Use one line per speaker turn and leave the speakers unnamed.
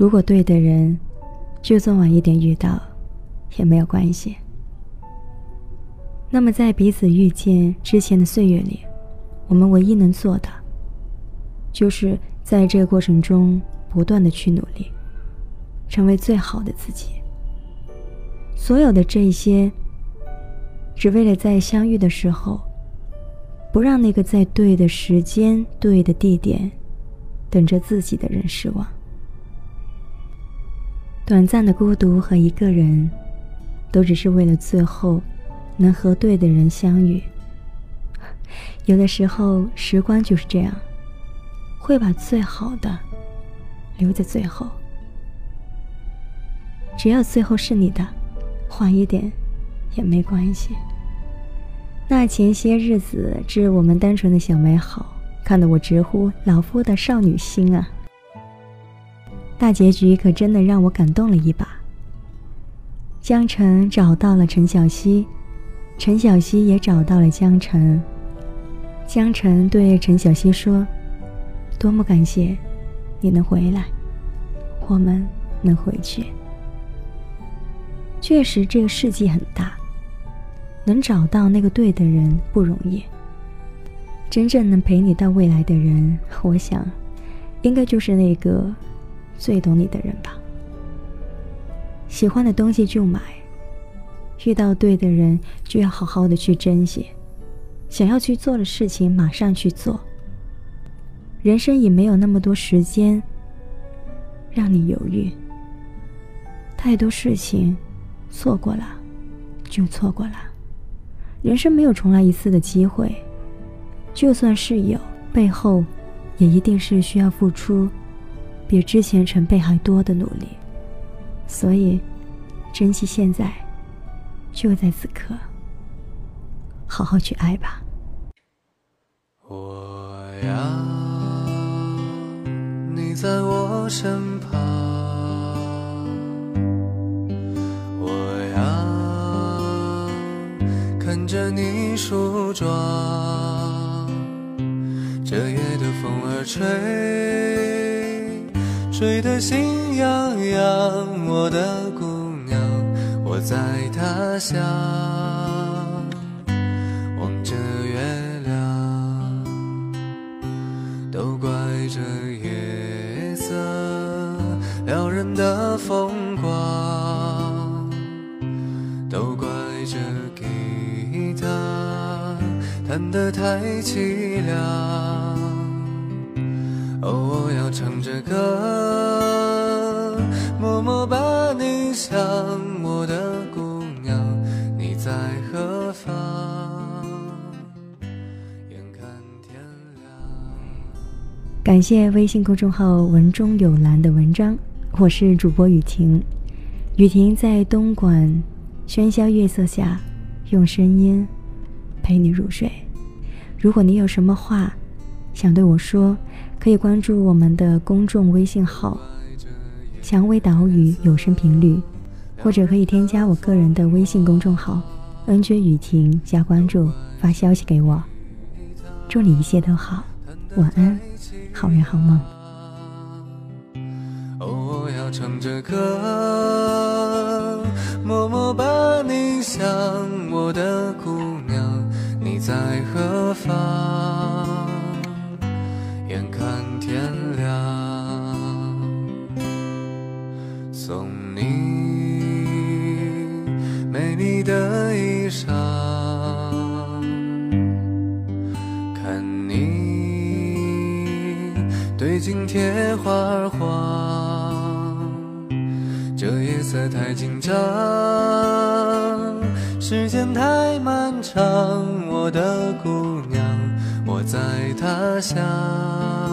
如果对的人，就算晚一点遇到，也没有关系。那么，在彼此遇见之前的岁月里，我们唯一能做的，就是在这个过程中不断的去努力，成为最好的自己。所有的这些，只为了在相遇的时候，不让那个在对的时间、对的地点，等着自己的人失望。短暂的孤独和一个人，都只是为了最后能和对的人相遇。有的时候，时光就是这样，会把最好的留在最后。只要最后是你的，晚一点也没关系。那前些日子，致我们单纯的小美好，看得我直呼老夫的少女心啊！大结局可真的让我感动了一把。江澄找到了陈小希，陈小希也找到了江澄。江澄对陈小希说：“多么感谢你能回来，我们能回去。”确实，这个世界很大，能找到那个对的人不容易。真正能陪你到未来的人，我想，应该就是那个。最懂你的人吧。喜欢的东西就买，遇到对的人就要好好的去珍惜，想要去做的事情马上去做。人生也没有那么多时间让你犹豫。太多事情错过了就错过了，人生没有重来一次的机会，就算是有，背后也一定是需要付出。比之前成倍还多的努力，所以珍惜现在，就在此刻，好好去爱吧。
我要你在我身旁，我要看着你梳妆，这夜的风儿吹。吹得心痒痒，我的姑娘，我在他乡望着月亮，都怪这夜色撩人的风光，都怪这吉他弹得太凄凉。哦，我要唱着歌，默默把你想，我的姑娘，你在何方？眼看天亮。
感谢微信公众号“文中有蓝”的文章，我是主播雨婷。雨婷在东莞喧嚣月色下，用声音陪你入睡。如果你有什么话想对我说，可以关注我们的公众微信号“蔷薇岛屿有声频率”，或者可以添加我个人的微信公众号 “nj 雨婷”加关注，发消息给我。祝你一切都好，晚安，好人好梦。
哦，我要唱着歌，默默把你想，我的姑娘，你在何方？眼看天亮，送你美丽的衣裳，看你对镜贴花黄，这夜色太紧张，时间太漫长，我的姑娘。我在他乡。